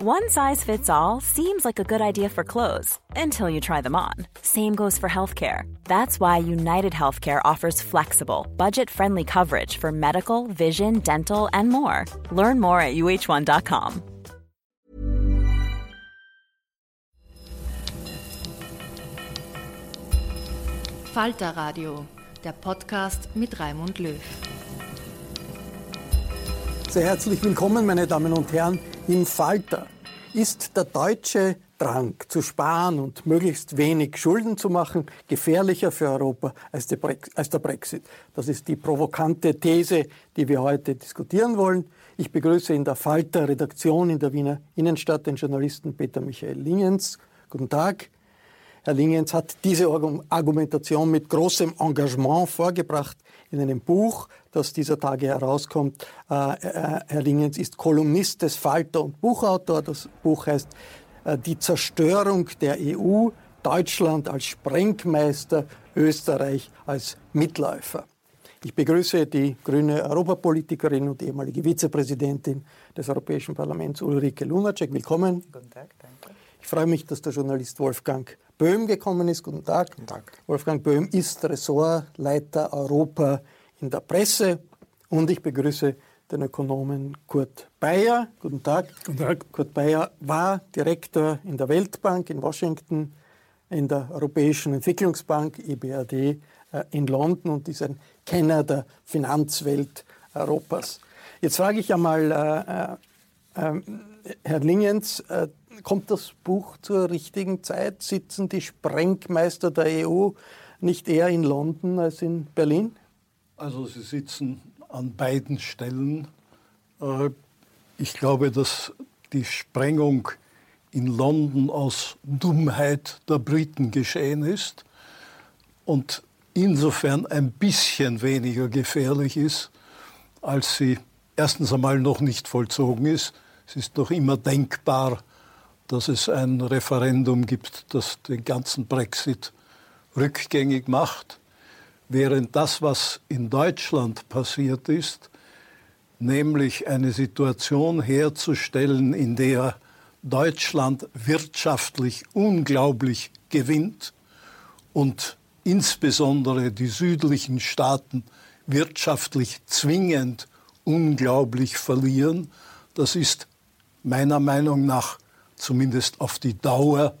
One size fits all seems like a good idea for clothes until you try them on. Same goes for healthcare. That's why United Healthcare offers flexible, budget friendly coverage for medical, vision, dental, and more. Learn more at uh1.com. Falter Radio, der Podcast mit Raimund Löw. Sehr herzlich willkommen, meine Damen und Herren, im Falter. Ist der deutsche Drang zu sparen und möglichst wenig Schulden zu machen gefährlicher für Europa als der, Brexit? Das ist die provokante These, die wir heute diskutieren wollen. Ich begrüße in der Falter-Redaktion in der Wiener Innenstadt den Journalisten Peter Michael Lingens. Guten Tag. Herr Lingens hat diese Argumentation mit großem Engagement vorgebracht in einem Buch, das dieser Tage herauskommt. Äh, äh, Herr Lingens ist Kolumnist des Falter und Buchautor. Das Buch heißt äh, Die Zerstörung der EU, Deutschland als Sprengmeister, Österreich als Mitläufer. Ich begrüße die grüne Europapolitikerin und ehemalige Vizepräsidentin des Europäischen Parlaments Ulrike Lunacek. Willkommen. Guten Tag, danke. Ich freue mich, dass der Journalist Wolfgang Böhm gekommen ist. Guten Tag. Guten Tag. Wolfgang Böhm ist Ressortleiter Europa in der Presse und ich begrüße den Ökonomen Kurt Bayer. Guten Tag. Guten Tag. Kurt Bayer war Direktor in der Weltbank in Washington, in der Europäischen Entwicklungsbank EBRD äh, in London und ist ein Kenner der Finanzwelt Europas. Jetzt frage ich einmal äh, äh, Herr Lingens, äh, kommt das Buch zur richtigen Zeit? Sitzen die Sprengmeister der EU nicht eher in London als in Berlin? Also sie sitzen an beiden Stellen. Äh, ich glaube, dass die Sprengung in London aus Dummheit der Briten geschehen ist und insofern ein bisschen weniger gefährlich ist, als sie erstens einmal noch nicht vollzogen ist. Es ist noch immer denkbar, dass es ein Referendum gibt, das den ganzen Brexit rückgängig macht, während das, was in Deutschland passiert ist, nämlich eine Situation herzustellen, in der Deutschland wirtschaftlich unglaublich gewinnt und insbesondere die südlichen Staaten wirtschaftlich zwingend unglaublich verlieren, das ist meiner Meinung nach zumindest auf die Dauer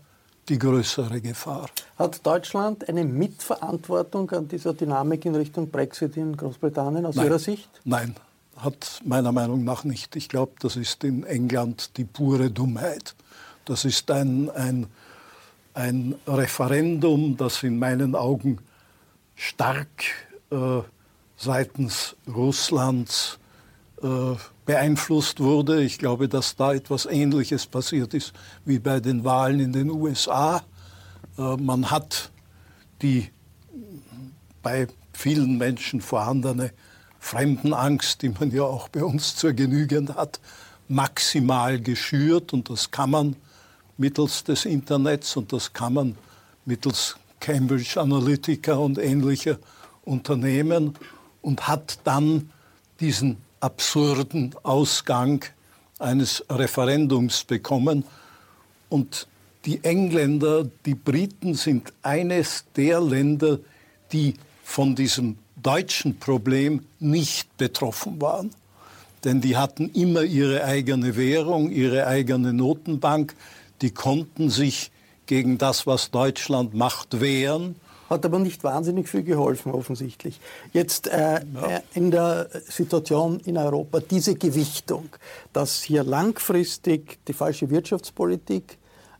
die größere Gefahr. Hat Deutschland eine Mitverantwortung an dieser Dynamik in Richtung Brexit in Großbritannien aus Nein. Ihrer Sicht? Nein, hat meiner Meinung nach nicht. Ich glaube, das ist in England die pure Dummheit. Das ist ein, ein, ein Referendum, das in meinen Augen stark äh, seitens Russlands äh, beeinflusst wurde. Ich glaube, dass da etwas Ähnliches passiert ist wie bei den Wahlen in den USA. Äh, man hat die bei vielen Menschen vorhandene Fremdenangst, die man ja auch bei uns zur Genüge hat, maximal geschürt und das kann man mittels des Internets und das kann man mittels Cambridge Analytica und ähnlicher Unternehmen und hat dann diesen absurden Ausgang eines Referendums bekommen. Und die Engländer, die Briten sind eines der Länder, die von diesem deutschen Problem nicht betroffen waren. Denn die hatten immer ihre eigene Währung, ihre eigene Notenbank. Die konnten sich gegen das, was Deutschland macht, wehren. Hat aber nicht wahnsinnig viel geholfen, offensichtlich. Jetzt äh, ja. Äh, in der Situation in Europa, diese Gewichtung, dass hier langfristig die falsche Wirtschaftspolitik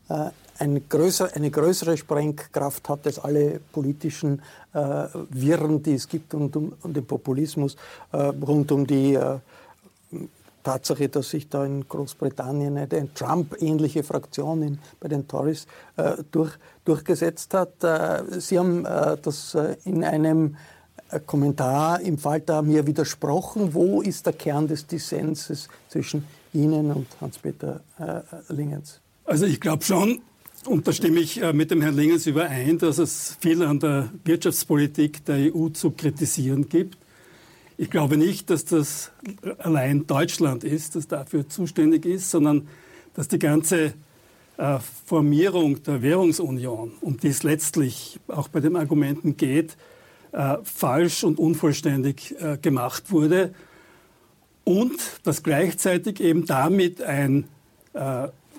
äh, eine, größere, eine größere Sprengkraft hat als alle politischen äh, Wirren, die es gibt rund um, um den Populismus, äh, rund um die äh, Tatsache, dass sich da in Großbritannien eine Trump-ähnliche Fraktion in, bei den Tories äh, durch, durchgesetzt hat. Äh, Sie haben äh, das äh, in einem äh, Kommentar im Falter mir widersprochen. Wo ist der Kern des Dissenses zwischen Ihnen und Hans-Peter äh, Lingens? Also ich glaube schon, und da stimme ich mit dem Herrn Lingens überein, dass es viel an der Wirtschaftspolitik der EU zu kritisieren gibt. Ich glaube nicht, dass das allein Deutschland ist, das dafür zuständig ist, sondern dass die ganze äh, Formierung der Währungsunion, um die es letztlich auch bei den Argumenten geht, äh, falsch und unvollständig äh, gemacht wurde und dass gleichzeitig eben damit ein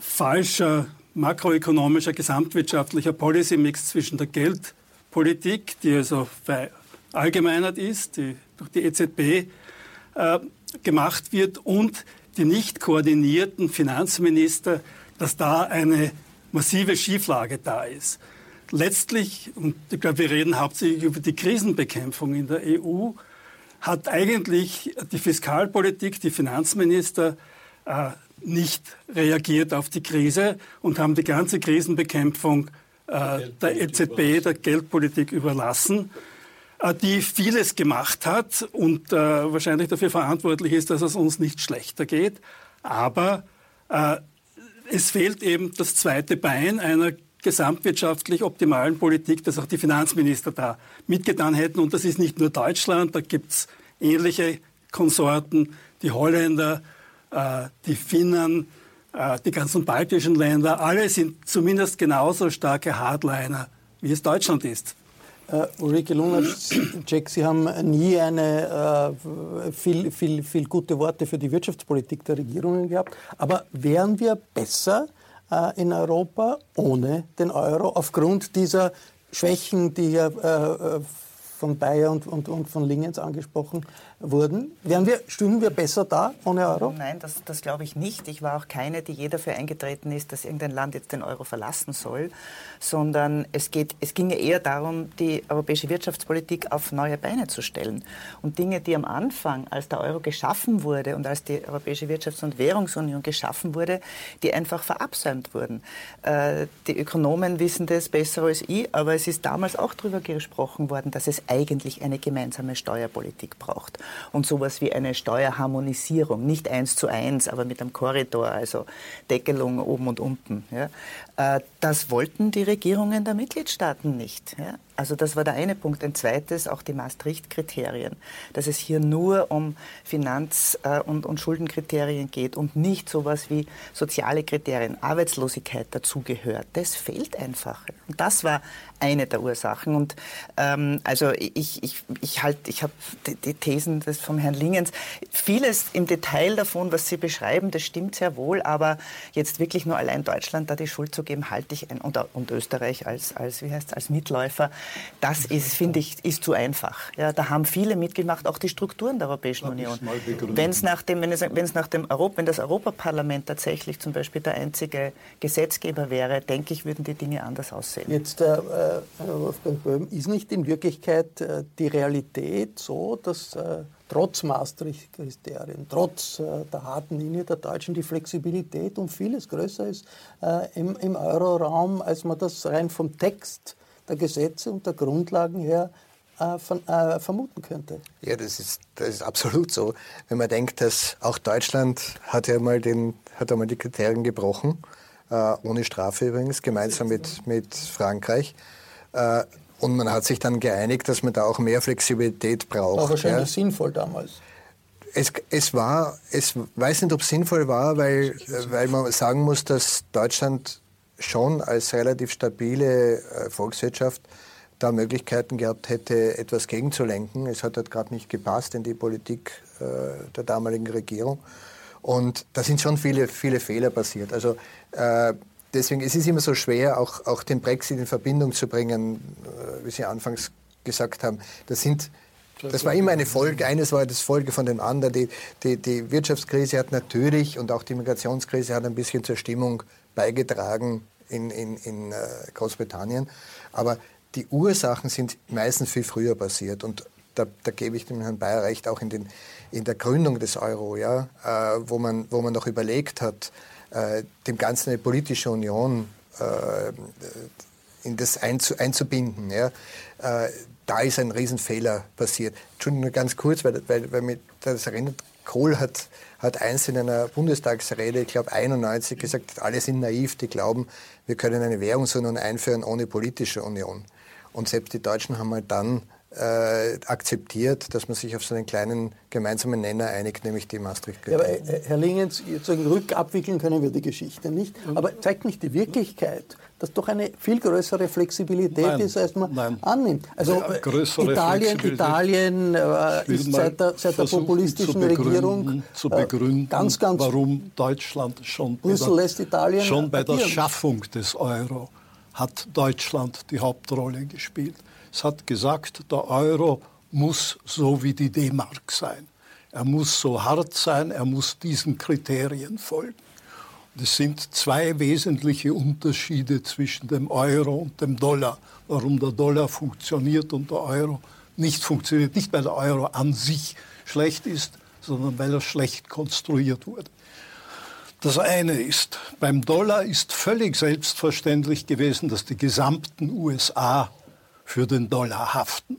falscher makroökonomischer gesamtwirtschaftlicher Policy-Mix zwischen der Geldpolitik, die also verallgemeinert ist, die durch die EZB äh, gemacht wird und die nicht koordinierten Finanzminister, dass da eine massive Schieflage da ist. Letztlich, und ich glaube, wir reden hauptsächlich über die Krisenbekämpfung in der EU, hat eigentlich die Fiskalpolitik, die Finanzminister äh, nicht reagiert auf die Krise und haben die ganze Krisenbekämpfung äh, der EZB, der Geldpolitik überlassen. Äh, die vieles gemacht hat und äh, wahrscheinlich dafür verantwortlich ist, dass es uns nicht schlechter geht. Aber äh, es fehlt eben das zweite Bein einer gesamtwirtschaftlich optimalen Politik, dass auch die Finanzminister da mitgetan hätten. Und das ist nicht nur Deutschland, da gibt es ähnliche Konsorten, die Holländer, äh, die Finnen, äh, die ganzen baltischen Länder, alle sind zumindest genauso starke Hardliner, wie es Deutschland ist. Uh, Ulrike Lunacek, Sie haben nie eine, uh, viel, viel, viel gute Worte für die Wirtschaftspolitik der Regierungen gehabt. Aber wären wir besser uh, in Europa ohne den Euro aufgrund dieser Schwächen, die ja von Bayer und, und, und von Lingens angesprochen wurden. Wären wir, stünden wir besser da ohne Euro? Nein, das, das glaube ich nicht. Ich war auch keine, die je dafür eingetreten ist, dass irgendein Land jetzt den Euro verlassen soll, sondern es, geht, es ginge eher darum, die europäische Wirtschaftspolitik auf neue Beine zu stellen. Und Dinge, die am Anfang, als der Euro geschaffen wurde und als die Europäische Wirtschafts- und Währungsunion geschaffen wurde, die einfach verabsäumt wurden. Äh, die Ökonomen wissen das besser als ich, aber es ist damals auch darüber gesprochen worden, dass es eigentlich eine gemeinsame Steuerpolitik braucht und sowas wie eine Steuerharmonisierung, nicht eins zu eins, aber mit einem Korridor, also Deckelung oben und unten. Ja. Äh, das wollten die Regierungen der Mitgliedstaaten nicht. Ja. Also das war der eine Punkt. Ein zweites, auch die Maastricht-Kriterien, dass es hier nur um Finanz- äh, und, und Schuldenkriterien geht und nicht sowas wie soziale Kriterien, Arbeitslosigkeit dazugehört. Das fehlt einfach. Und das war eine der Ursachen. Und ähm, also ich, ich, ich, halt, ich habe die, die, Thesen des vom Herrn Lingens, vieles im Detail davon, was Sie beschreiben, das stimmt sehr wohl, aber jetzt wirklich nur allein Deutschland da die Schuld zu geben, halte ich ein, und, und Österreich als, als, wie heißt, als Mitläufer, das ist, finde ich, ist zu einfach. Ja, da haben viele mitgemacht, auch die Strukturen der Europäischen Union. Wenn es nach dem, wenn es, wenn es nach dem Europa, wenn das Europaparlament tatsächlich zum Beispiel der einzige Gesetzgeber wäre, denke ich, würden die Dinge anders aussehen. Jetzt, äh, Wolfgang Böhm, ist nicht in Wirklichkeit äh, die Realität so, dass äh, trotz Maastricht-Kriterien, trotz äh, der harten Linie der Deutschen die Flexibilität um vieles größer ist äh, im, im Euroraum, als man das rein vom Text der Gesetze und der Grundlagen her äh, von, äh, vermuten könnte. Ja, das ist, das ist absolut so. Wenn man denkt, dass auch Deutschland hat ja mal, den, hat einmal die Kriterien gebrochen, äh, ohne Strafe übrigens, gemeinsam mit, mit Frankreich. Äh, und man hat sich dann geeinigt, dass man da auch mehr Flexibilität braucht. War wahrscheinlich ja. sinnvoll damals. Es, es war, es weiß nicht, ob es sinnvoll war, weil, weil man sagen muss, dass Deutschland schon als relativ stabile äh, Volkswirtschaft da Möglichkeiten gehabt hätte, etwas gegenzulenken. Es hat halt gerade nicht gepasst in die Politik äh, der damaligen Regierung. Und da sind schon viele, viele Fehler passiert. Also äh, deswegen es ist es immer so schwer, auch, auch den Brexit in Verbindung zu bringen, wie Sie anfangs gesagt haben. Das sind das war immer eine Folge, eines war das Folge von dem anderen. Die, die, die Wirtschaftskrise hat natürlich und auch die Migrationskrise hat ein bisschen zur Stimmung beigetragen in, in, in äh, Großbritannien. Aber die Ursachen sind meistens viel früher passiert. Und da, da gebe ich dem Herrn Bayer recht, auch in, den, in der Gründung des Euro, ja, äh, wo, man, wo man noch überlegt hat, äh, dem Ganzen eine politische Union in das einzu, einzubinden. Ja. Da ist ein Riesenfehler passiert. Entschuldigung, nur ganz kurz, weil, weil, weil mich das erinnert, Kohl hat, hat einst in einer Bundestagsrede, ich glaube 91, gesagt, alle sind naiv, die glauben, wir können eine Währungsunion einführen ohne politische Union. Und selbst die Deutschen haben halt dann äh, akzeptiert, dass man sich auf so einen kleinen gemeinsamen Nenner einigt, nämlich die maastricht ja, aber, äh, Herr Lingens, sozusagen rückabwickeln können wir die Geschichte nicht, aber zeigt nicht die Wirklichkeit, dass doch eine viel größere Flexibilität nein, ist, als man nein. annimmt. Also ja, äh, Italien, Italien äh, ist seit der, seit der populistischen Regierung zu begründen, äh, ganz, ganz warum Deutschland schon Brüssel bei der, lässt Italien schon bei der Schaffung des Euro hat Deutschland die Hauptrolle gespielt. Es hat gesagt, der Euro muss so wie die D-Mark sein. Er muss so hart sein, er muss diesen Kriterien folgen. Es sind zwei wesentliche Unterschiede zwischen dem Euro und dem Dollar. Warum der Dollar funktioniert und der Euro nicht funktioniert. Nicht, weil der Euro an sich schlecht ist, sondern weil er schlecht konstruiert wurde. Das eine ist, beim Dollar ist völlig selbstverständlich gewesen, dass die gesamten USA für den Dollar haften.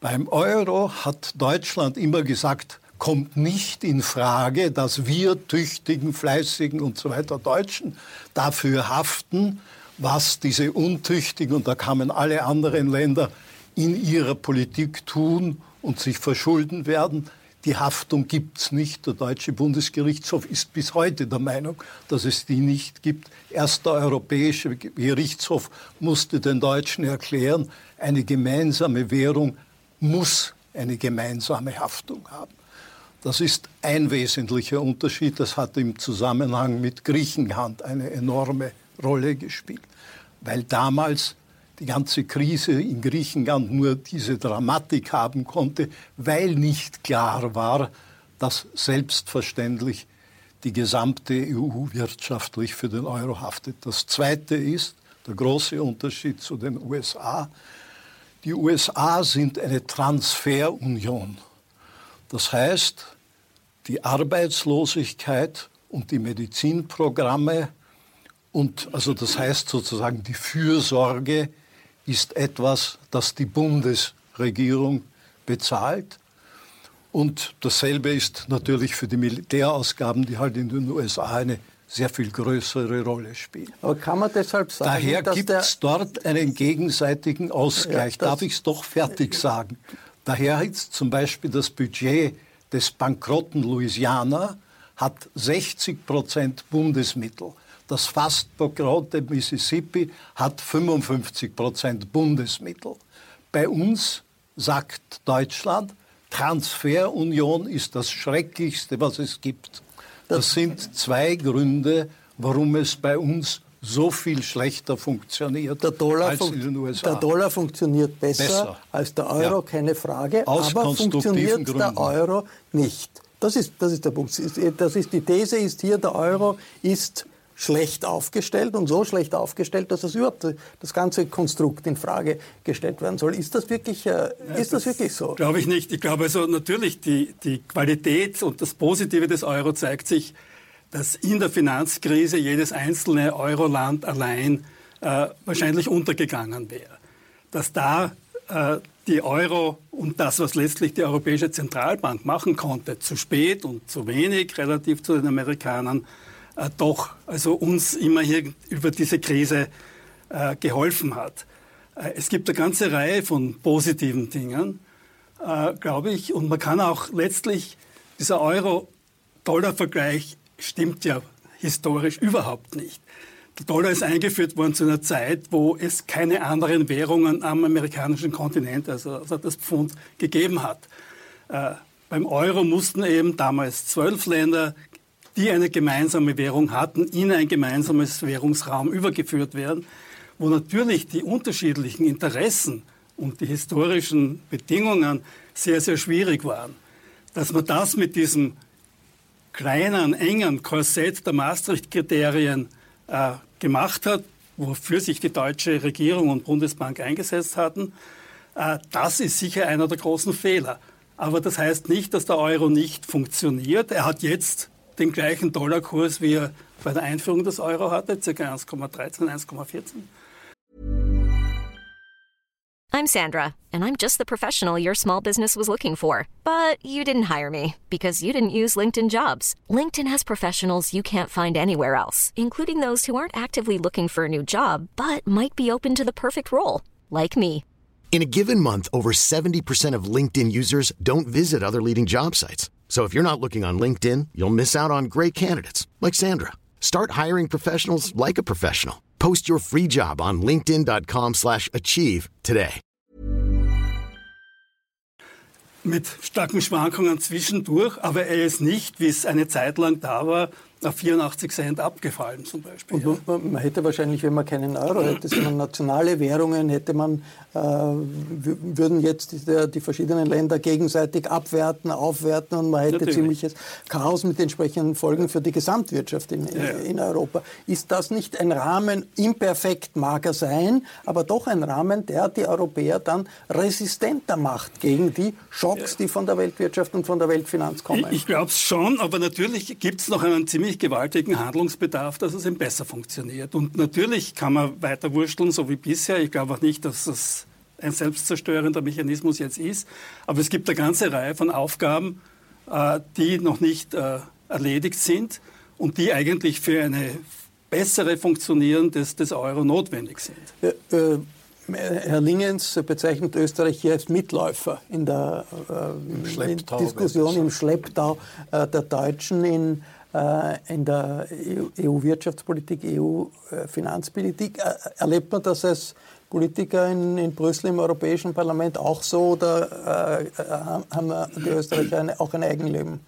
Beim Euro hat Deutschland immer gesagt, kommt nicht in Frage, dass wir tüchtigen, fleißigen und so weiter Deutschen dafür haften, was diese untüchtigen, und da kamen alle anderen Länder in ihrer Politik tun und sich verschulden werden, die Haftung gibt es nicht. Der Deutsche Bundesgerichtshof ist bis heute der Meinung, dass es die nicht gibt. Erst der Europäische Gerichtshof musste den Deutschen erklären, eine gemeinsame Währung muss eine gemeinsame Haftung haben. Das ist ein wesentlicher Unterschied. Das hat im Zusammenhang mit Griechenland eine enorme Rolle gespielt, weil damals die ganze Krise in Griechenland nur diese Dramatik haben konnte, weil nicht klar war, dass selbstverständlich die gesamte EU wirtschaftlich für den Euro haftet. Das Zweite ist der große Unterschied zu den USA. Die USA sind eine Transferunion. Das heißt, die Arbeitslosigkeit und die Medizinprogramme und also das heißt sozusagen die Fürsorge ist etwas, das die Bundesregierung bezahlt. Und dasselbe ist natürlich für die Militärausgaben, die halt in den USA eine sehr viel größere Rolle spielen. Aber kann man deshalb sagen, Daher gibt es dort einen gegenseitigen Ausgleich. Ja, Darf ich es doch fertig sagen? Daher ist zum Beispiel das Budget des bankrotten Louisiana hat 60 Prozent Bundesmittel. Das fast bankrotte Mississippi hat 55 Prozent Bundesmittel. Bei uns sagt Deutschland, Transferunion ist das Schrecklichste, was es gibt. Das sind zwei Gründe, warum es bei uns so viel schlechter funktioniert der Dollar als in den USA. Der Dollar funktioniert besser, besser. als der Euro, ja. keine Frage. Aus aber funktioniert Gründen. der Euro nicht. Das ist, das ist der Punkt. Das ist, die These ist hier, der Euro ist schlecht aufgestellt und so schlecht aufgestellt, dass das überhaupt das ganze Konstrukt in Frage gestellt werden soll. Ist das wirklich, äh, ist das, das wirklich so? Glaube ich nicht. Ich glaube also natürlich, die, die Qualität und das Positive des Euro zeigt sich, dass in der Finanzkrise jedes einzelne Euroland allein äh, wahrscheinlich untergegangen wäre. Dass da äh, die Euro und das, was letztlich die Europäische Zentralbank machen konnte, zu spät und zu wenig relativ zu den Amerikanern, äh, doch also uns immer hier über diese Krise äh, geholfen hat. Äh, es gibt eine ganze Reihe von positiven Dingen, äh, glaube ich, und man kann auch letztlich, dieser Euro-Dollar-Vergleich stimmt ja historisch überhaupt nicht. Der Dollar ist eingeführt worden zu einer Zeit, wo es keine anderen Währungen am amerikanischen Kontinent, also, also das Pfund, gegeben hat. Äh, beim Euro mussten eben damals zwölf Länder, die eine gemeinsame Währung hatten, in ein gemeinsames Währungsraum übergeführt werden, wo natürlich die unterschiedlichen Interessen und die historischen Bedingungen sehr, sehr schwierig waren. Dass man das mit diesem kleinen, engen Korsett der Maastricht-Kriterien äh, gemacht hat, wofür sich die deutsche Regierung und Bundesbank eingesetzt hatten, äh, das ist sicher einer der großen Fehler. Aber das heißt nicht, dass der Euro nicht funktioniert. Er hat jetzt den gleichen Dollarkurs, wie er bei der Einführung des Euro hatte, ca. 1,13, 1,14. I'm Sandra, and I'm just the professional your small business was looking for. But you didn't hire me because you didn't use LinkedIn jobs. LinkedIn has professionals you can't find anywhere else, including those who aren't actively looking for a new job but might be open to the perfect role, like me. In a given month, over 70% of LinkedIn users don't visit other leading job sites. So if you're not looking on LinkedIn, you'll miss out on great candidates like Sandra. Start hiring professionals like a professional. Post your free job on linkedin.com/achieve today. Mit starken Schwankungen zwischendurch, aber er ist nicht, wie es eine Zeit lang da war, auf 84 Cent abgefallen zum Beispiel. Und ja. man, hätte wahrscheinlich, wenn man keinen Euro hätte, sondern nationale Währungen, hätte man, äh, würden jetzt die, die, verschiedenen Länder gegenseitig abwerten, aufwerten und man hätte Natürlich. ziemliches Chaos mit entsprechenden Folgen für die Gesamtwirtschaft in, ja. in, Europa. Ist das nicht ein Rahmen, imperfekt mag er sein, aber doch ein Rahmen, der die Europäer dann resistenter macht gegen die Schocks, ja. die von der Weltwirtschaft und von der Weltfinanz kommen? Ich, ich glaube es schon, aber natürlich gibt es noch einen ziemlich ziemlich gewaltigen Handlungsbedarf, dass es eben besser funktioniert. Und natürlich kann man weiter wursteln, so wie bisher. Ich glaube auch nicht, dass das ein selbstzerstörender Mechanismus jetzt ist. Aber es gibt eine ganze Reihe von Aufgaben, äh, die noch nicht äh, erledigt sind und die eigentlich für eine bessere Funktionieren des, des Euro notwendig sind. Äh, äh Herr Lingens bezeichnet Österreich hier als Mitläufer in der äh, Diskussion im Schlepptau äh, der Deutschen in äh, in der EU-Wirtschaftspolitik, e EU-Finanzpolitik. Äh, erlebt man das als Politiker in, in Brüssel im Europäischen Parlament auch so oder äh, haben die Österreicher eine, auch ein Eigenleben?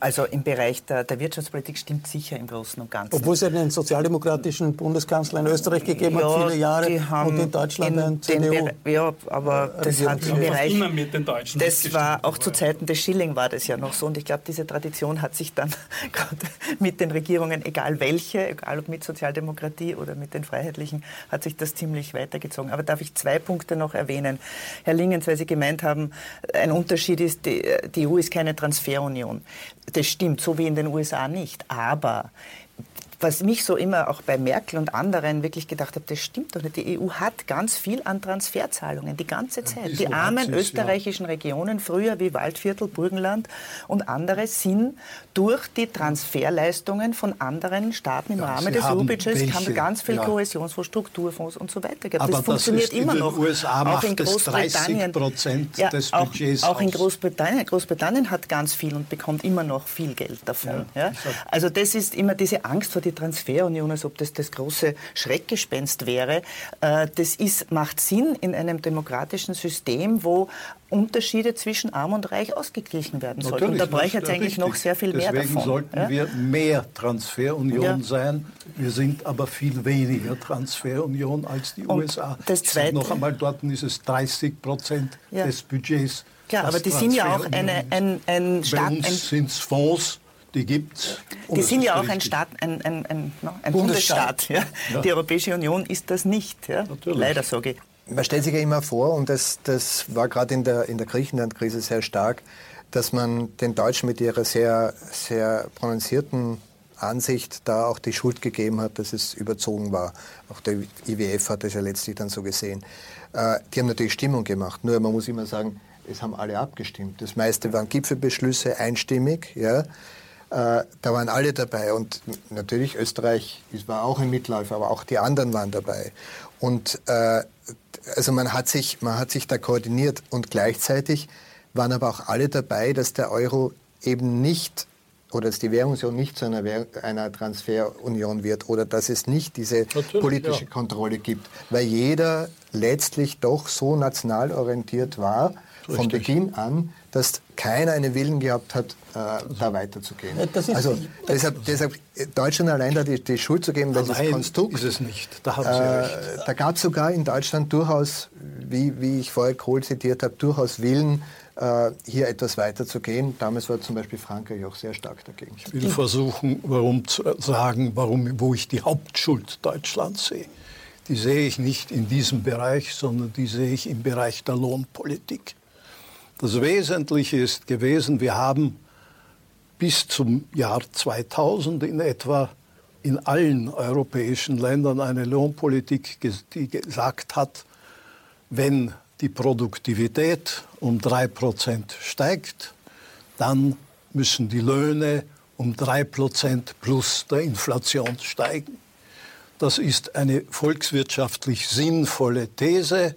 Also im Bereich der, der, Wirtschaftspolitik stimmt sicher im Großen und Ganzen. Obwohl es einen sozialdemokratischen Bundeskanzler in Österreich gegeben ja, hat, viele Jahre, und in Deutschland in ein CDU. Ja, aber das hat im Bereich... Immer mit den Deutschen das war, auch zu Zeiten des Schilling war das ja noch so. Und ich glaube, diese Tradition hat sich dann gerade mit den Regierungen, egal welche, egal ob mit Sozialdemokratie oder mit den Freiheitlichen, hat sich das ziemlich weitergezogen. Aber darf ich zwei Punkte noch erwähnen? Herr Lingens, weil Sie gemeint haben, ein Unterschied ist, die, die EU ist keine Transferunion. Das stimmt, so wie in den USA nicht. Aber was mich so immer auch bei Merkel und anderen wirklich gedacht habe, das stimmt doch nicht. Die EU hat ganz viel an Transferzahlungen, die ganze Zeit. Ja, die armen österreichischen ja. Regionen, früher wie Waldviertel, Burgenland und andere, sind durch die Transferleistungen von anderen Staaten im ja, Rahmen des EU-Budgets haben ganz viel Kohäsionsfonds, Strukturfonds und so weiter gehabt. Das funktioniert das immer noch. USA auch in Großbritannien. Ja, des auch, Budgets auch in Großbritannien. Großbritannien hat ganz viel und bekommt immer noch viel Geld davon. Also das ist immer diese Angst vor die Transferunion, als ob das das große Schreckgespenst wäre. Äh, das ist, macht Sinn in einem demokratischen System, wo Unterschiede zwischen Arm und Reich ausgeglichen werden sollten. Und da ich jetzt eigentlich noch sehr viel mehr Deswegen davon. sollten ja? wir mehr Transferunion ja. sein. Wir sind aber viel weniger Transferunion als die und USA. Das Zweite, noch einmal, dort ist es 30 Prozent ja. des Budgets. Ja, aber die sind ja auch eine, ein, ein Staat. Bei uns sind es Fonds, die gibt es. Die sind ja auch ein Staat, ein, ein, ein, ein Bundesstaat. Ja? Ja. Die Europäische Union ist das nicht. Ja? Leider sage ich. Man stellt sich ja immer vor, und das, das war gerade in der, in der Griechenland-Krise sehr stark, dass man den Deutschen mit ihrer sehr, sehr prononcierten Ansicht da auch die Schuld gegeben hat, dass es überzogen war. Auch der IWF hat das ja letztlich dann so gesehen. Äh, die haben natürlich Stimmung gemacht. Nur man muss immer sagen, es haben alle abgestimmt. Das meiste waren Gipfelbeschlüsse einstimmig. Ja. Äh, da waren alle dabei und natürlich Österreich war auch ein Mitläufer, aber auch die anderen waren dabei. Und äh, also man hat, sich, man hat sich da koordiniert und gleichzeitig waren aber auch alle dabei, dass der Euro eben nicht oder dass die Währungsunion nicht zu einer, einer, Transferunion wird oder dass es nicht diese Natürlich, politische ja. Kontrolle gibt, weil jeder letztlich doch so national orientiert war Richtig. von Beginn an, dass keiner einen Willen gehabt hat, äh, da weiterzugehen. Ja, also deshalb, deshalb, Deutschland allein da die, die Schuld zu geben, weil das Konstrukt ist es nicht. Da, äh, da gab es sogar in Deutschland durchaus, wie, wie ich vorher Kohl zitiert habe, durchaus Willen, äh, hier etwas weiterzugehen. Damals war zum Beispiel Frankreich auch sehr stark dagegen. Ich will versuchen, warum zu sagen, warum, wo ich die Hauptschuld Deutschlands sehe. Die sehe ich nicht in diesem Bereich, sondern die sehe ich im Bereich der Lohnpolitik. Das Wesentliche ist gewesen, wir haben bis zum Jahr 2000 in etwa in allen europäischen Ländern eine Lohnpolitik, die gesagt hat, wenn die Produktivität um 3% steigt, dann müssen die Löhne um 3% plus der Inflation steigen. Das ist eine volkswirtschaftlich sinnvolle These.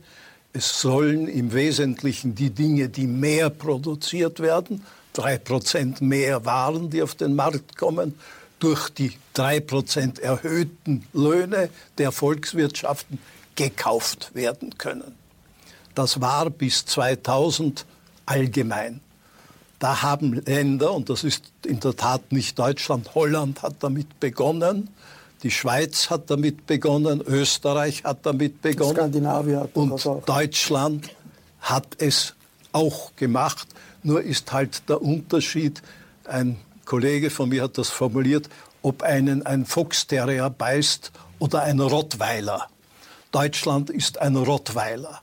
Es sollen im Wesentlichen die Dinge, die mehr produziert werden, 3% mehr Waren, die auf den Markt kommen, durch die 3% erhöhten Löhne der Volkswirtschaften gekauft werden können. Das war bis 2000 allgemein. Da haben Länder, und das ist in der Tat nicht Deutschland, Holland hat damit begonnen, die Schweiz hat damit begonnen, Österreich hat damit begonnen. Skandinavien hat und auch. Deutschland hat es auch gemacht. Nur ist halt der Unterschied, ein Kollege von mir hat das formuliert, ob einen ein Foxterrier beißt oder ein Rottweiler. Deutschland ist ein Rottweiler.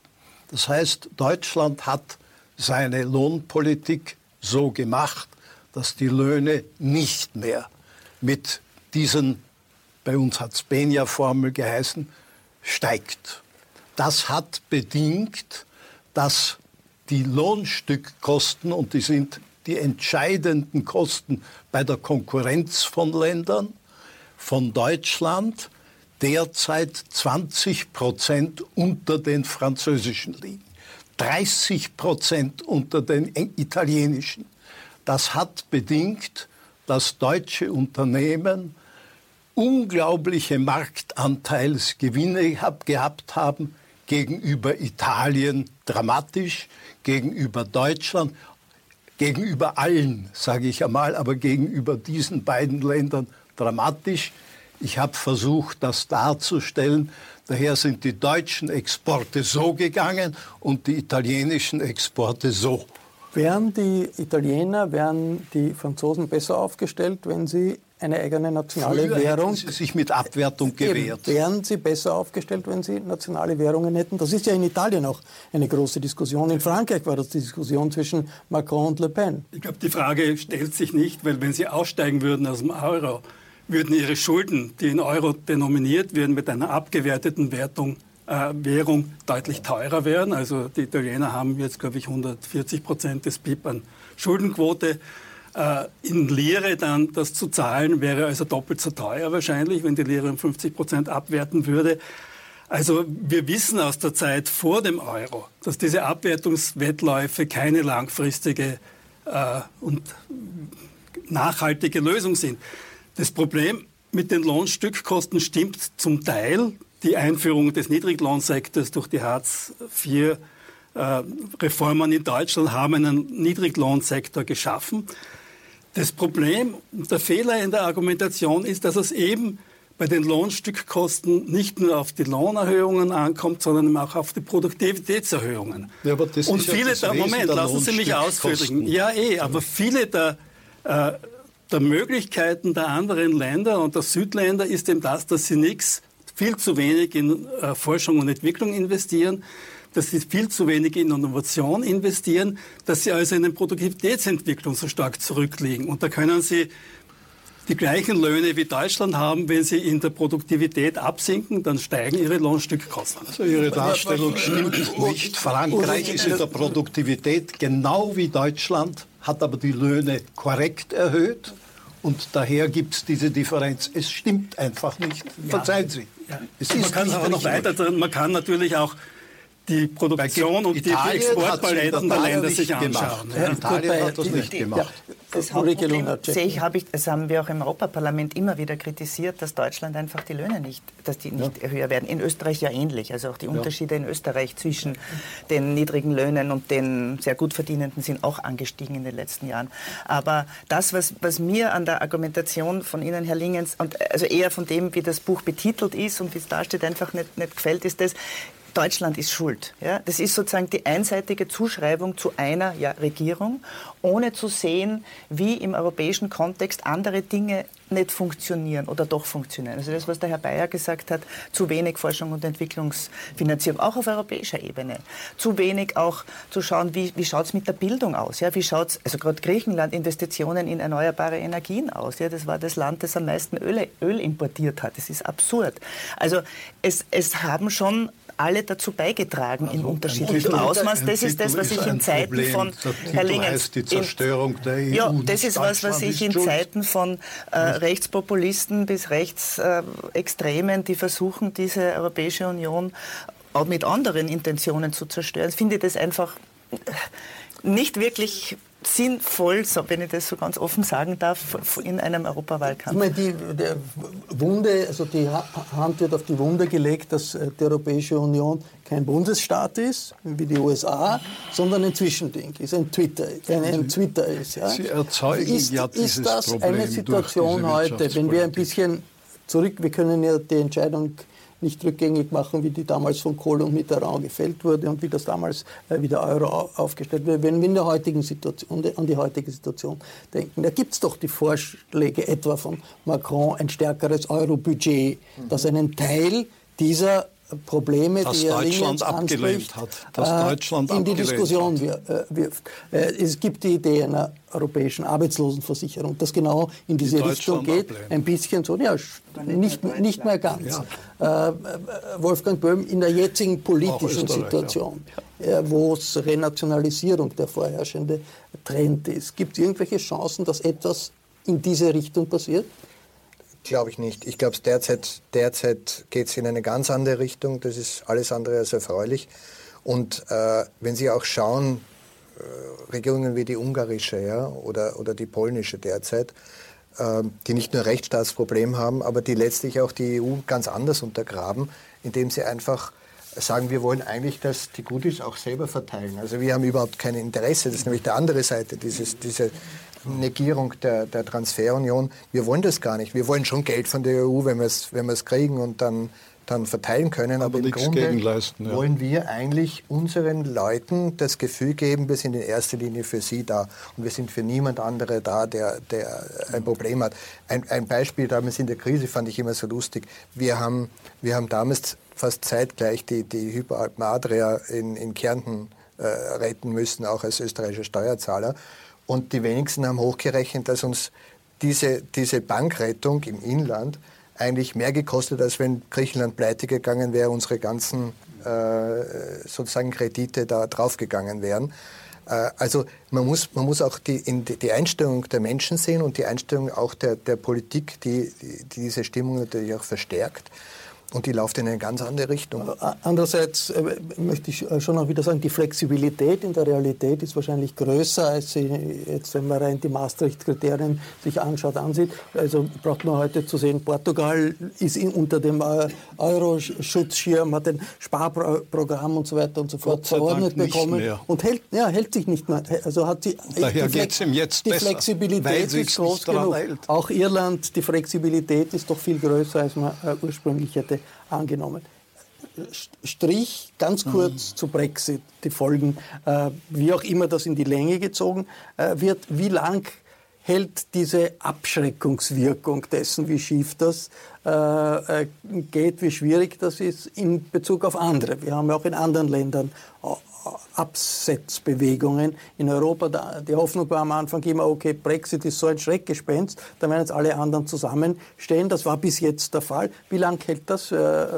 Das heißt, Deutschland hat seine Lohnpolitik so gemacht, dass die Löhne nicht mehr mit diesen, bei uns hat es Benja-Formel geheißen, steigt. Das hat bedingt, dass die Lohnstückkosten, und die sind die entscheidenden Kosten bei der Konkurrenz von Ländern, von Deutschland derzeit 20 Prozent unter den französischen liegen, 30 Prozent unter den italienischen. Das hat bedingt, dass deutsche Unternehmen unglaubliche Marktanteilsgewinne gehabt haben gegenüber Italien dramatisch, gegenüber Deutschland, gegenüber allen, sage ich einmal, aber gegenüber diesen beiden Ländern dramatisch. Ich habe versucht, das darzustellen. Daher sind die deutschen Exporte so gegangen und die italienischen Exporte so. Wären die Italiener, wären die Franzosen besser aufgestellt, wenn sie eine eigene nationale Früher Währung. Sie sich mit Abwertung gewehrt. Eben, wären sie besser aufgestellt, wenn sie nationale Währungen hätten? Das ist ja in Italien auch eine große Diskussion. In Frankreich war das die Diskussion zwischen Macron und Le Pen. Ich glaube, die Frage stellt sich nicht, weil wenn sie aussteigen würden aus dem Euro, würden ihre Schulden, die in Euro denominiert werden, mit einer abgewerteten Wertung, äh, Währung deutlich teurer werden. Also die Italiener haben jetzt, glaube ich, 140 Prozent des BIP an Schuldenquote. Äh, in Lire dann das zu zahlen wäre also doppelt so teuer wahrscheinlich, wenn die Lire um 50 Prozent abwerten würde. Also wir wissen aus der Zeit vor dem Euro, dass diese Abwertungswettläufe keine langfristige äh, und nachhaltige Lösung sind. Das Problem mit den Lohnstückkosten stimmt zum Teil. Die Einführung des Niedriglohnsektors durch die Hartz-IV-Reformen äh, in Deutschland haben einen Niedriglohnsektor geschaffen. Das Problem und der Fehler in der Argumentation ist, dass es eben bei den Lohnstückkosten nicht nur auf die Lohnerhöhungen ankommt, sondern auch auf die Produktivitätserhöhungen. Ja, und viele ja der, Moment, lassen Sie mich ausführen. Ja, eh, aber viele der äh, der Möglichkeiten der anderen Länder und der Südländer ist eben das, dass sie nichts, viel zu wenig in äh, Forschung und Entwicklung investieren, dass sie viel zu wenig in Innovation investieren, dass sie also in der Produktivitätsentwicklung so stark zurückliegen. Und da können sie die gleichen Löhne wie Deutschland haben, wenn sie in der Produktivität absinken, dann steigen ihre Lohnstückkosten. Also Ihre Darstellung stimmt nicht. Frankreich ist in der Produktivität genau wie Deutschland hat aber die Löhne korrekt erhöht. Und daher gibt es diese Differenz. Es stimmt einfach nicht. Verzeihen Sie. Ja. man kann aber noch weiter, man kann natürlich auch die Produktion und Italien die Exportpaletten der Länder sich anschauen. Ja. Italien hat das nicht gemacht. Das Hauptproblem sehe ich, habe ich, das haben wir auch im Europaparlament immer wieder kritisiert, dass Deutschland einfach die Löhne nicht, dass die nicht ja. höher werden. In Österreich ja ähnlich. Also auch die Unterschiede ja. in Österreich zwischen den niedrigen Löhnen und den sehr gut verdienenden sind auch angestiegen in den letzten Jahren. Aber das, was, was mir an der Argumentation von Ihnen, Herr Lingens, und also eher von dem, wie das Buch betitelt ist und wie es da steht, einfach nicht, nicht gefällt, ist das, Deutschland ist schuld. Ja? Das ist sozusagen die einseitige Zuschreibung zu einer ja, Regierung, ohne zu sehen, wie im europäischen Kontext andere Dinge nicht funktionieren oder doch funktionieren. Also das, was der Herr Bayer gesagt hat, zu wenig Forschung und Entwicklungsfinanzierung, auch auf europäischer Ebene. Zu wenig auch zu schauen, wie, wie schaut es mit der Bildung aus? Ja? Wie schaut es, also gerade Griechenland, Investitionen in erneuerbare Energien aus? Ja? Das war das Land, das am meisten Öl, Öl importiert hat. Das ist absurd. Also es, es haben schon alle dazu beigetragen also in unterschiedlichem Ausmaß. Das ist das, was ich in Zeiten Problem. von Herr Lingens, die Zerstörung der EU. Ja, das ist was, was ich in Zeiten von äh, Rechtspopulisten bis Rechtsextremen, die versuchen, diese Europäische Union auch mit anderen Intentionen zu zerstören, finde ich das einfach nicht wirklich sinnvoll, so, wenn ich das so ganz offen sagen darf, in einem Europawahlkampf. Ich meine, die der Wunde, also die Hand wird auf die Wunde gelegt, dass äh, die Europäische Union kein Bundesstaat ist, wie die USA, sondern ein Zwischending ist, ein Twitter, ein, ein Twitter ist. Ja. Sie erzeugen ist, ja dieses Ist das Problem eine Situation heute, wenn wir ein bisschen zurück, wir können ja die Entscheidung nicht rückgängig machen, wie die damals von Kohl und Mitterrand gefällt wurde und wie das damals äh, wie der Euro aufgestellt wurde. Wenn wir in der heutigen Situation, an die heutige Situation denken, da gibt es doch die Vorschläge etwa von Macron, ein stärkeres Euro-Budget, das einen Teil dieser Probleme, das die er Deutschland abgelehnt hat, das äh, Deutschland in die Diskussion. Äh, wirft. Äh, es gibt die Idee einer europäischen Arbeitslosenversicherung, das genau in diese die Richtung geht. Ablehnen. Ein bisschen so, ja, nicht, nicht mehr ganz. Ja. Wolfgang Böhm in der jetzigen politischen Situation, ja. wo es Renationalisierung der vorherrschende Trend ist, gibt es irgendwelche Chancen, dass etwas in diese Richtung passiert? Glaube ich nicht. Ich glaube, derzeit, derzeit geht es in eine ganz andere Richtung. Das ist alles andere als erfreulich. Und äh, wenn Sie auch schauen, äh, Regierungen wie die ungarische ja, oder, oder die polnische derzeit, äh, die nicht nur Rechtsstaatsproblem haben, aber die letztlich auch die EU ganz anders untergraben, indem sie einfach sagen, wir wollen eigentlich, dass die Goodies auch selber verteilen. Also wir haben überhaupt kein Interesse, das ist nämlich die andere Seite, dieses, diese Negierung der, der Transferunion. Wir wollen das gar nicht. Wir wollen schon Geld von der EU, wenn wir es wenn kriegen und dann, dann verteilen können. Aber, Aber im Grunde ja. wollen wir eigentlich unseren Leuten das Gefühl geben, wir sind in erster Linie für sie da und wir sind für niemand andere da, der, der ein Problem hat. Ein, ein Beispiel damals in der Krise fand ich immer so lustig. Wir haben, wir haben damals fast zeitgleich die, die Hyperalpen Adria in, in Kärnten äh, retten müssen, auch als österreichischer Steuerzahler. Und die wenigsten haben hochgerechnet, dass uns diese, diese Bankrettung im Inland eigentlich mehr gekostet, als wenn Griechenland pleite gegangen wäre, unsere ganzen äh, sozusagen Kredite da draufgegangen wären. Äh, also man muss, man muss auch die, die, Einstellung der Menschen sehen und die Einstellung auch der, der Politik, die, die diese Stimmung natürlich auch verstärkt. Und die läuft in eine ganz andere Richtung. Andererseits äh, möchte ich äh, schon auch wieder sagen, die Flexibilität in der Realität ist wahrscheinlich größer, als sie jetzt, wenn man rein die Maastricht-Kriterien sich anschaut, ansieht. Also braucht man heute zu sehen, Portugal ist unter dem äh, Euro-Schutzschirm, hat ein Sparprogramm und so weiter und so fort verordnet bekommen und hält, ja, hält sich nicht mehr. Also hat sie, Daher geht es ihm jetzt Die besser, Flexibilität ist groß genug. Hält. Auch Irland, die Flexibilität ist doch viel größer, als man äh, ursprünglich hätte angenommen. Strich ganz kurz mhm. zu Brexit, die Folgen, äh, wie auch immer das in die Länge gezogen äh, wird. Wie lang hält diese Abschreckungswirkung dessen, wie schief das äh, äh geht, wie schwierig das ist in Bezug auf andere? Wir haben ja auch in anderen Ländern Absetzbewegungen in Europa. Die Hoffnung war am Anfang immer, okay, Brexit ist so ein Schreckgespenst, da werden jetzt alle anderen zusammenstehen. Das war bis jetzt der Fall. Wie lange hält das? Äh, äh,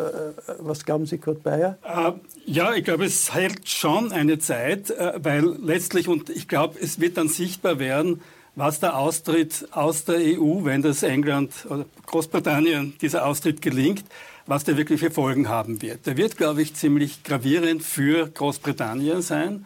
was glauben Sie, Kurt Bayer? Äh, ja, ich glaube, es hält schon eine Zeit, weil letztlich, und ich glaube, es wird dann sichtbar werden, was der Austritt aus der EU, wenn das England oder Großbritannien dieser Austritt gelingt, was der wirkliche Folgen haben wird. Der wird, glaube ich, ziemlich gravierend für Großbritannien sein.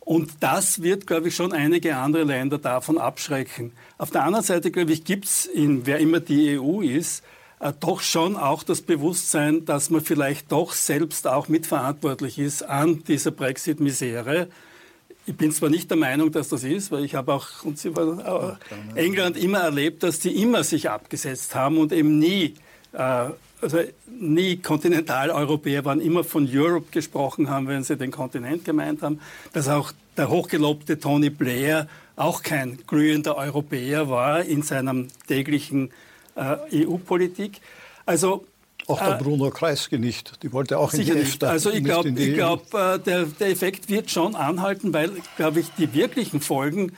Und das wird, glaube ich, schon einige andere Länder davon abschrecken. Auf der anderen Seite, glaube ich, gibt es in, wer immer die EU ist, äh, doch schon auch das Bewusstsein, dass man vielleicht doch selbst auch mitverantwortlich ist an dieser Brexit-Misere. Ich bin zwar nicht der Meinung, dass das ist, weil ich habe auch, und Sie waren, auch England immer erlebt, dass die immer sich abgesetzt haben und eben nie äh, also nie Kontinentaleuropäer waren, immer von Europe gesprochen haben, wenn sie den Kontinent gemeint haben, dass auch der hochgelobte Tony Blair auch kein glühender Europäer war in seinem täglichen äh, EU-Politik. Also auch der äh, Bruno Kreisky nicht. Die wollte auch in die EFTA. Also ich glaube, glaub, äh, der, der Effekt wird schon anhalten, weil, glaube ich, die wirklichen Folgen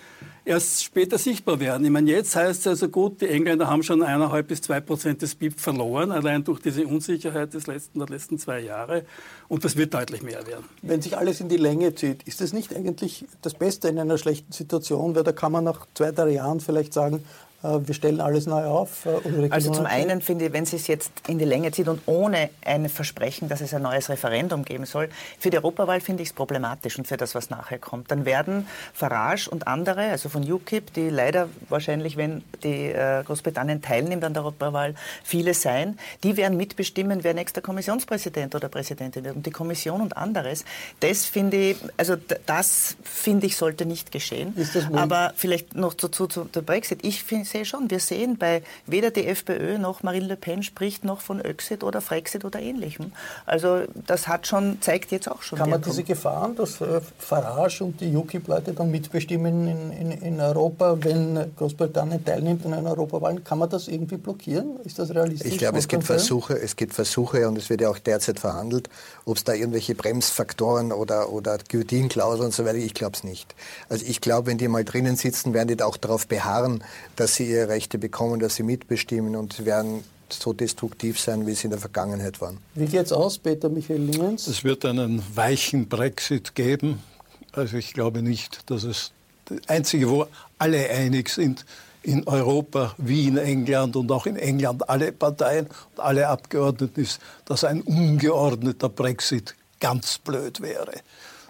erst später sichtbar werden. Ich meine, jetzt heißt es also gut, die Engländer haben schon eineinhalb bis zwei Prozent des BIP verloren, allein durch diese Unsicherheit des letzten, der letzten zwei Jahre. Und das wird deutlich mehr werden. Wenn sich alles in die Länge zieht, ist das nicht eigentlich das Beste in einer schlechten Situation? Weil da kann man nach zwei, drei Jahren vielleicht sagen, wir stellen alles neu auf. Äh, also zum einen finde ich, wenn Sie es jetzt in die Länge zieht und ohne ein Versprechen, dass es ein neues Referendum geben soll, für die Europawahl finde ich es problematisch und für das, was nachher kommt. Dann werden Farage und andere, also von UKIP, die leider wahrscheinlich, wenn die äh, Großbritannien teilnimmt an der Europawahl, viele sein, die werden mitbestimmen, wer nächster Kommissionspräsident oder Präsidentin wird. Und die Kommission und anderes, das finde ich, also das finde ich, sollte nicht geschehen. Aber vielleicht noch zu, zu, zu der Brexit. Ich finde sehe schon, wir sehen bei weder die FPÖ noch Marine Le Pen spricht noch von Öxit oder Frexit oder ähnlichem. Also das hat schon, zeigt jetzt auch schon. Kann man diese Gefahren, dass äh, Farage und die UKIP-Leute dann mitbestimmen in, in, in, Europa, wenn Großbritannien teilnimmt an einer Europawahl, kann man das irgendwie blockieren? Ist das realistisch? Ich glaube, es gibt Versuche, es gibt Versuche und es wird ja auch derzeit verhandelt, ob es da irgendwelche Bremsfaktoren oder, oder Guillotine-Klauseln und so weiter, ich glaube es nicht. Also ich glaube, wenn die mal drinnen sitzen, werden die auch darauf beharren, dass sie ihre Rechte bekommen, dass sie mitbestimmen und werden so destruktiv sein, wie sie in der Vergangenheit waren. Wie geht es aus, Peter Michael Lingens? Es wird einen weichen Brexit geben. Also ich glaube nicht, dass es das Einzige, wo alle einig sind, in Europa wie in England und auch in England alle Parteien und alle Abgeordneten ist, dass ein ungeordneter Brexit ganz blöd wäre.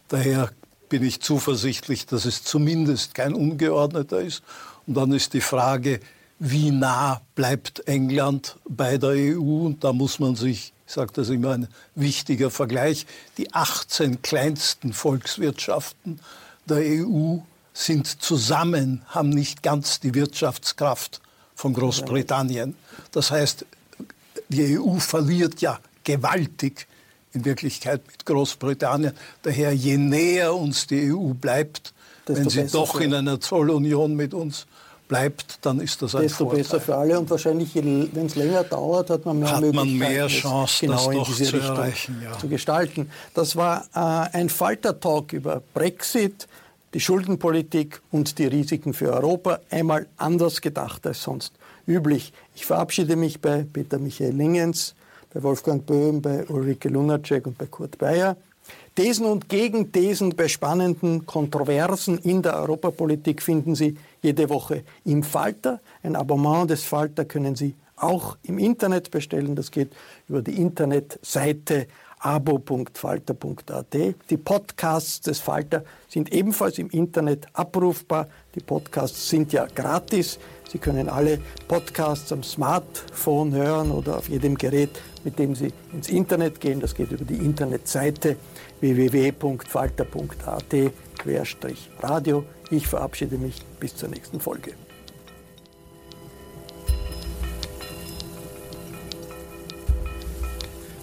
Daher bin ich zuversichtlich, dass es zumindest kein ungeordneter ist und dann ist die Frage, wie nah bleibt England bei der EU? Und da muss man sich, ich sage das immer, ein wichtiger Vergleich, die 18 kleinsten Volkswirtschaften der EU sind zusammen, haben nicht ganz die Wirtschaftskraft von Großbritannien. Das heißt, die EU verliert ja gewaltig in Wirklichkeit mit Großbritannien. Daher, je näher uns die EU bleibt, wenn sie doch in einer Zollunion mit uns bleibt, dann ist das ein Desto Vorteil. besser für alle und wahrscheinlich, wenn es länger dauert, hat man mehr hat man mehr Chance, genau das in diese zu Richtung erreichen, ja. zu gestalten. Das war äh, ein Falter-Talk über Brexit, die Schuldenpolitik und die Risiken für Europa. Einmal anders gedacht als sonst üblich. Ich verabschiede mich bei Peter Michael Lingens, bei Wolfgang Böhm, bei Ulrike Lunacek und bei Kurt Bayer. Thesen und Gegenthesen bei spannenden Kontroversen in der Europapolitik finden Sie jede Woche im Falter. Ein Abonnement des Falter können Sie auch im Internet bestellen. Das geht über die Internetseite abo.falter.at. Die Podcasts des Falter sind ebenfalls im Internet abrufbar. Die Podcasts sind ja gratis. Sie können alle Podcasts am Smartphone hören oder auf jedem Gerät, mit dem Sie ins Internet gehen. Das geht über die Internetseite www.falter.at-radio. Ich verabschiede mich bis zur nächsten Folge.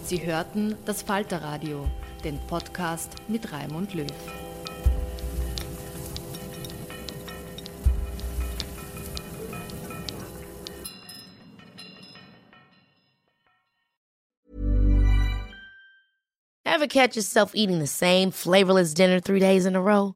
Sie hörten das Falterradio, den Podcast mit Raimund Löw. Ever catch yourself eating the same flavorless dinner three days in a row?